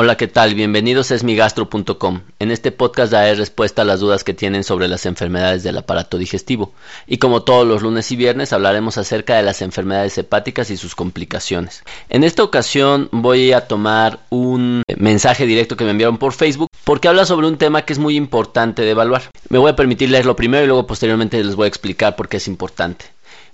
Hola, ¿qué tal? Bienvenidos a esmigastro.com. En este podcast daré respuesta a las dudas que tienen sobre las enfermedades del aparato digestivo. Y como todos los lunes y viernes hablaremos acerca de las enfermedades hepáticas y sus complicaciones. En esta ocasión voy a tomar un mensaje directo que me enviaron por Facebook porque habla sobre un tema que es muy importante de evaluar. Me voy a permitir leerlo primero y luego posteriormente les voy a explicar por qué es importante.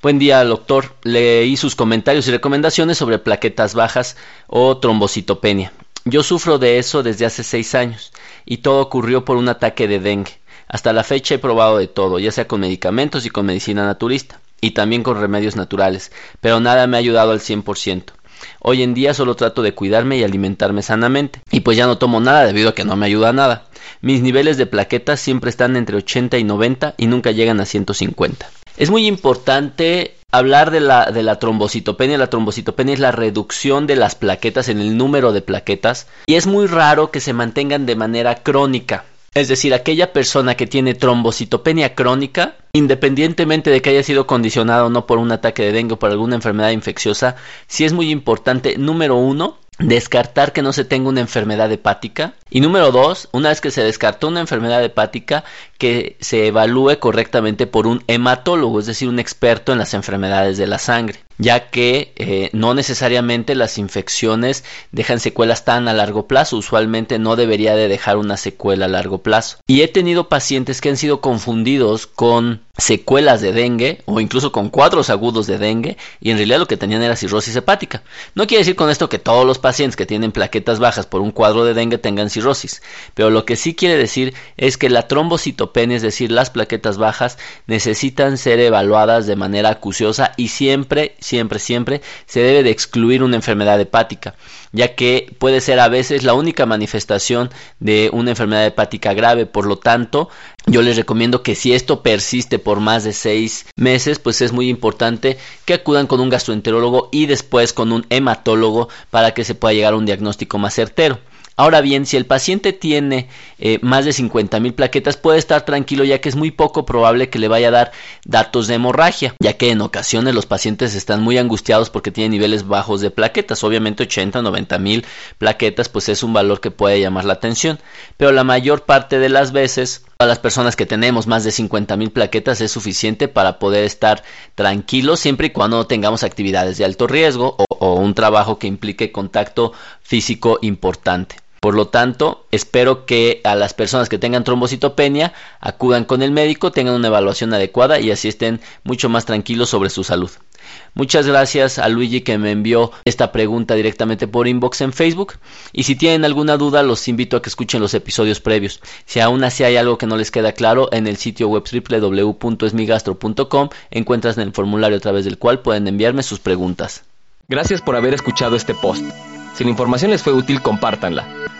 Buen día, doctor. Leí sus comentarios y recomendaciones sobre plaquetas bajas o trombocitopenia. Yo sufro de eso desde hace seis años y todo ocurrió por un ataque de dengue. Hasta la fecha he probado de todo, ya sea con medicamentos y con medicina naturista, y también con remedios naturales, pero nada me ha ayudado al 100%. Hoy en día solo trato de cuidarme y alimentarme sanamente, y pues ya no tomo nada debido a que no me ayuda nada. Mis niveles de plaquetas siempre están entre 80 y 90 y nunca llegan a 150. Es muy importante hablar de la, la trombocitopenia. La trombocitopenia es la reducción de las plaquetas en el número de plaquetas y es muy raro que se mantengan de manera crónica. Es decir, aquella persona que tiene trombocitopenia crónica, independientemente de que haya sido condicionado o no por un ataque de dengue o por alguna enfermedad infecciosa, sí es muy importante, número uno, descartar que no se tenga una enfermedad hepática. Y número dos, una vez que se descartó una enfermedad hepática, que se evalúe correctamente por un hematólogo, es decir, un experto en las enfermedades de la sangre, ya que eh, no necesariamente las infecciones dejan secuelas tan a largo plazo, usualmente no debería de dejar una secuela a largo plazo. Y he tenido pacientes que han sido confundidos con secuelas de dengue o incluso con cuadros agudos de dengue y en realidad lo que tenían era cirrosis hepática. No quiere decir con esto que todos los pacientes que tienen plaquetas bajas por un cuadro de dengue tengan cirrosis, pero lo que sí quiere decir es que la trombocitopenia, es decir, las plaquetas bajas, necesitan ser evaluadas de manera acuciosa y siempre, siempre, siempre se debe de excluir una enfermedad hepática, ya que puede ser a veces la única manifestación de una enfermedad hepática grave, por lo tanto, yo les recomiendo que si esto persiste por más de seis meses, pues es muy importante que acudan con un gastroenterólogo y después con un hematólogo para que se pueda llegar a un diagnóstico más certero. Ahora bien, si el paciente tiene eh, más de 50 mil plaquetas, puede estar tranquilo ya que es muy poco probable que le vaya a dar datos de hemorragia, ya que en ocasiones los pacientes están muy angustiados porque tienen niveles bajos de plaquetas. Obviamente 80 90 mil plaquetas pues es un valor que puede llamar la atención, pero la mayor parte de las veces a las personas que tenemos más de 50 mil plaquetas es suficiente para poder estar tranquilos siempre y cuando no tengamos actividades de alto riesgo o un trabajo que implique contacto físico importante. Por lo tanto, espero que a las personas que tengan trombocitopenia acudan con el médico, tengan una evaluación adecuada y así estén mucho más tranquilos sobre su salud. Muchas gracias a Luigi que me envió esta pregunta directamente por inbox en Facebook. Y si tienen alguna duda, los invito a que escuchen los episodios previos. Si aún así hay algo que no les queda claro, en el sitio web www.esmigastro.com encuentras en el formulario a través del cual pueden enviarme sus preguntas. Gracias por haber escuchado este post. Si la información les fue útil, compártanla.